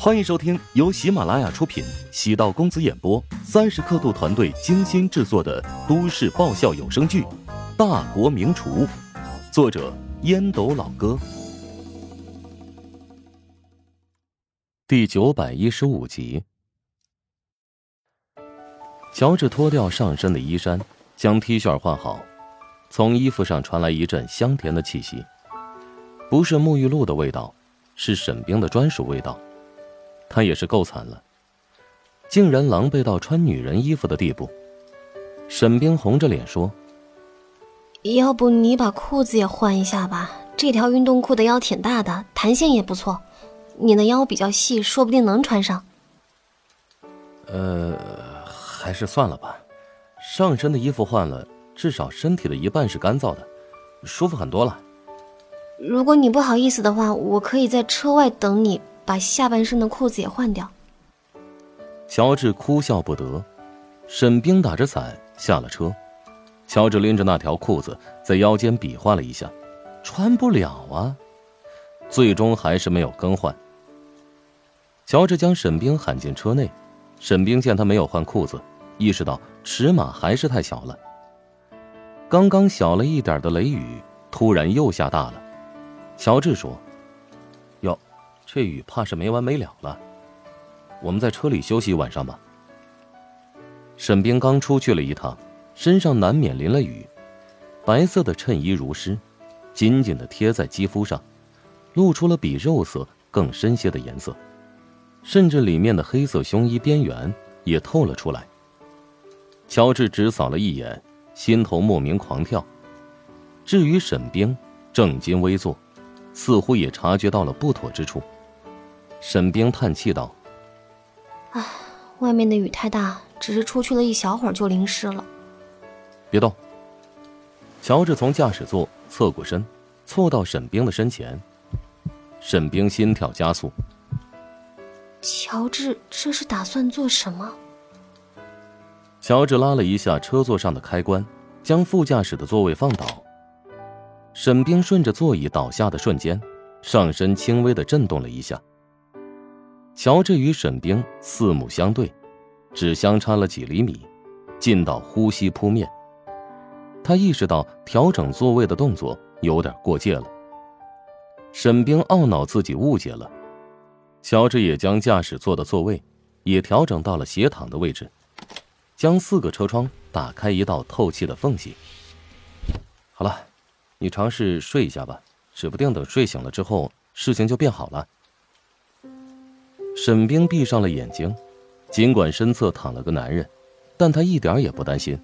欢迎收听由喜马拉雅出品、喜道公子演播、三十刻度团队精心制作的都市爆笑有声剧《大国名厨》，作者烟斗老哥，第九百一十五集。乔治脱掉上身的衣衫，将 T 恤换好，从衣服上传来一阵香甜的气息，不是沐浴露的味道，是沈冰的专属味道。他也是够惨了，竟然狼狈到穿女人衣服的地步。沈冰红着脸说：“要不你把裤子也换一下吧？这条运动裤的腰挺大的，弹性也不错。你的腰比较细，说不定能穿上。”呃，还是算了吧。上身的衣服换了，至少身体的一半是干燥的，舒服很多了。如果你不好意思的话，我可以在车外等你。把下半身的裤子也换掉。乔治哭笑不得。沈冰打着伞下了车，乔治拎着那条裤子在腰间比划了一下，穿不了啊。最终还是没有更换。乔治将沈冰喊进车内，沈冰见他没有换裤子，意识到尺码还是太小了。刚刚小了一点的雷雨，突然又下大了。乔治说。这雨怕是没完没了了，我们在车里休息一晚上吧。沈冰刚出去了一趟，身上难免淋了雨，白色的衬衣如湿，紧紧的贴在肌肤上，露出了比肉色更深些的颜色，甚至里面的黑色胸衣边缘也透了出来。乔治只扫了一眼，心头莫名狂跳。至于沈冰，正襟危坐，似乎也察觉到了不妥之处。沈冰叹气道：“唉，外面的雨太大，只是出去了一小会儿就淋湿了。”别动。乔治从驾驶座侧过身，凑到沈冰的身前。沈冰心跳加速。乔治这是打算做什么？乔治拉了一下车座上的开关，将副驾驶的座位放倒。沈冰顺着座椅倒下的瞬间，上身轻微的震动了一下。乔治与沈冰四目相对，只相差了几厘米，近到呼吸扑面。他意识到调整座位的动作有点过界了。沈冰懊恼自己误解了，乔治也将驾驶座的座位也调整到了斜躺的位置，将四个车窗打开一道透气的缝隙。好了，你尝试睡一下吧，指不定等睡醒了之后，事情就变好了。沈冰闭上了眼睛，尽管身侧躺了个男人，但他一点也不担心，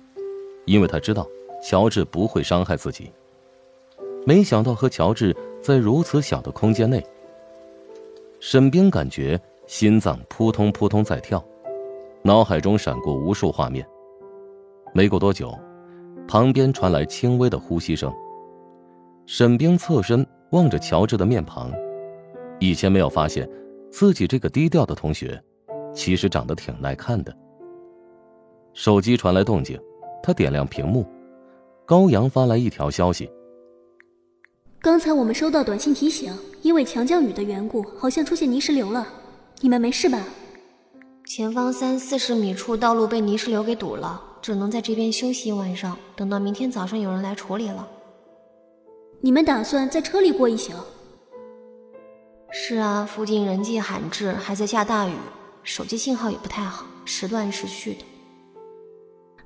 因为他知道乔治不会伤害自己。没想到和乔治在如此小的空间内，沈冰感觉心脏扑通扑通在跳，脑海中闪过无数画面。没过多久，旁边传来轻微的呼吸声。沈冰侧身望着乔治的面庞，以前没有发现。自己这个低调的同学，其实长得挺耐看的。手机传来动静，他点亮屏幕，高阳发来一条消息：刚才我们收到短信提醒，因为强降雨的缘故，好像出现泥石流了。你们没事吧？前方三四十米处道路被泥石流给堵了，只能在这边休息一晚上，等到明天早上有人来处理了。你们打算在车里过一宿？是啊，附近人迹罕至，还在下大雨，手机信号也不太好，时断时续的。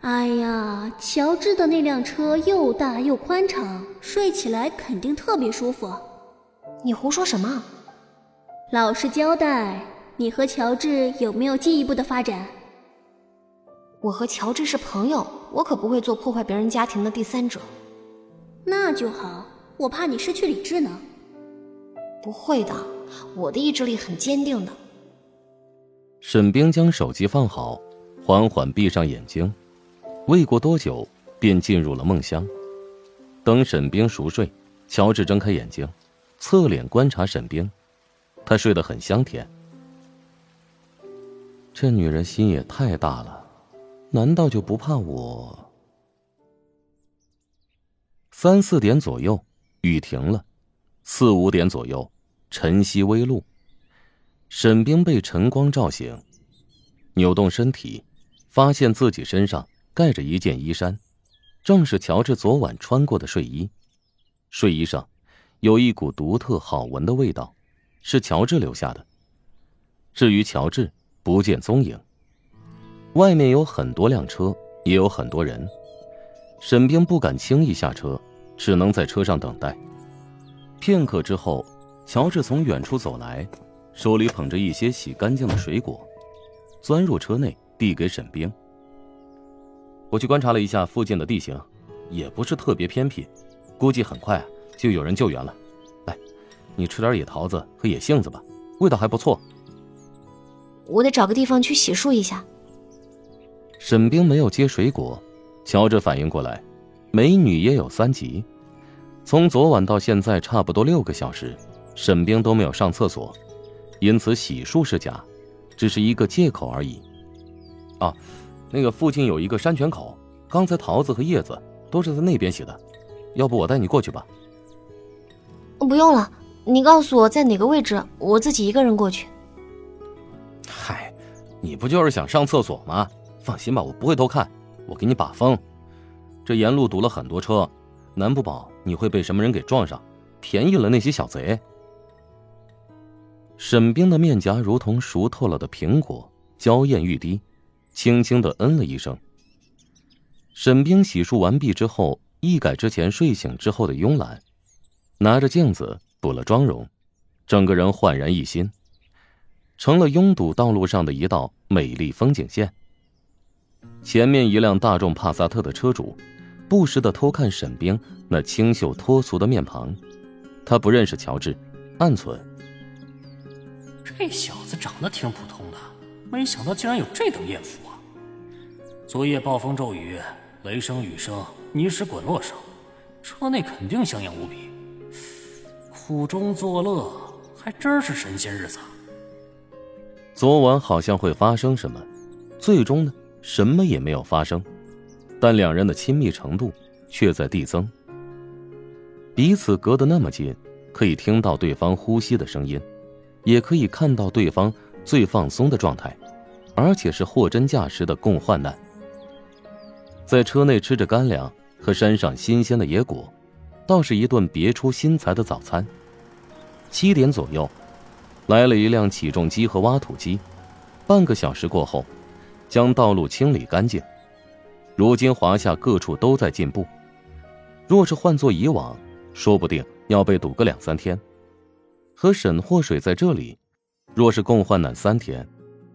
哎呀，乔治的那辆车又大又宽敞，睡起来肯定特别舒服。你胡说什么？老实交代，你和乔治有没有进一步的发展？我和乔治是朋友，我可不会做破坏别人家庭的第三者。那就好，我怕你失去理智呢。不会的。我的意志力很坚定的。沈冰将手机放好，缓缓闭上眼睛，未过多久便进入了梦乡。等沈冰熟睡，乔治睁开眼睛，侧脸观察沈冰，他睡得很香甜。这女人心也太大了，难道就不怕我？三四点左右，雨停了，四五点左右。晨曦微露，沈冰被晨光照醒，扭动身体，发现自己身上盖着一件衣衫，正是乔治昨晚穿过的睡衣。睡衣上有一股独特好闻的味道，是乔治留下的。至于乔治，不见踪影。外面有很多辆车，也有很多人。沈冰不敢轻易下车，只能在车上等待。片刻之后，乔治从远处走来。手里捧着一些洗干净的水果，钻入车内，递给沈冰。我去观察了一下附近的地形，也不是特别偏僻，估计很快就有人救援了。来，你吃点野桃子和野杏子吧，味道还不错。我得找个地方去洗漱一下。沈冰没有接水果，乔治反应过来，美女也有三急。从昨晚到现在差不多六个小时，沈冰都没有上厕所。因此，洗漱是假，只是一个借口而已。啊，那个附近有一个山泉口，刚才桃子和叶子都是在那边洗的，要不我带你过去吧？不用了，你告诉我在哪个位置，我自己一个人过去。嗨，你不就是想上厕所吗？放心吧，我不会偷看，我给你把风。这沿路堵了很多车，难不保你会被什么人给撞上，便宜了那些小贼。沈冰的面颊如同熟透了的苹果，娇艳欲滴，轻轻的嗯了一声。沈冰洗漱完毕之后，一改之前睡醒之后的慵懒，拿着镜子补了妆容，整个人焕然一新，成了拥堵道路上的一道美丽风景线。前面一辆大众帕萨特的车主，不时的偷看沈冰那清秀脱俗的面庞，他不认识乔治，暗存。这小子长得挺普通的，没想到竟然有这等艳福啊！昨夜暴风骤雨，雷声雨声，泥石滚落声，车内肯定香艳无比。苦中作乐，还真是神仙日子。昨晚好像会发生什么，最终呢，什么也没有发生，但两人的亲密程度却在递增。彼此隔得那么近，可以听到对方呼吸的声音。也可以看到对方最放松的状态，而且是货真价实的共患难。在车内吃着干粮和山上新鲜的野果，倒是一顿别出心裁的早餐。七点左右，来了一辆起重机和挖土机，半个小时过后，将道路清理干净。如今华夏各处都在进步，若是换做以往，说不定要被堵个两三天。和沈祸水在这里，若是共患难三天，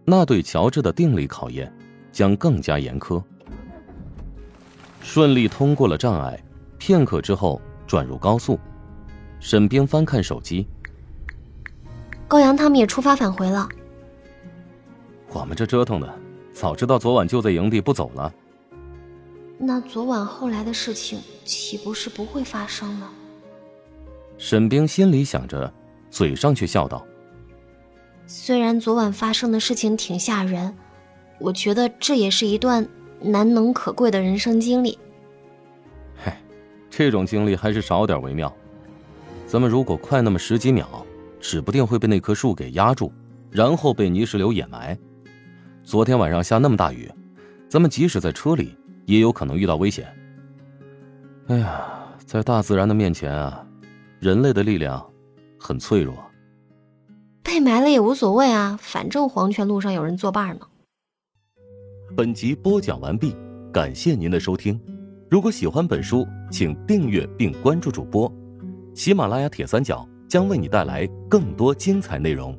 那对乔治的定力考验将更加严苛。顺利通过了障碍，片刻之后转入高速。沈冰翻看手机，高阳他们也出发返回了。我们这折腾的，早知道昨晚就在营地不走了。那昨晚后来的事情岂不是不会发生了？沈冰心里想着。嘴上却笑道：“虽然昨晚发生的事情挺吓人，我觉得这也是一段难能可贵的人生经历。嘿，这种经历还是少点为妙。咱们如果快那么十几秒，指不定会被那棵树给压住，然后被泥石流掩埋。昨天晚上下那么大雨，咱们即使在车里，也有可能遇到危险。哎呀，在大自然的面前啊，人类的力量……”很脆弱，被埋了也无所谓啊，反正黄泉路上有人作伴呢。本集播讲完毕，感谢您的收听。如果喜欢本书，请订阅并关注主播。喜马拉雅铁三角将为你带来更多精彩内容。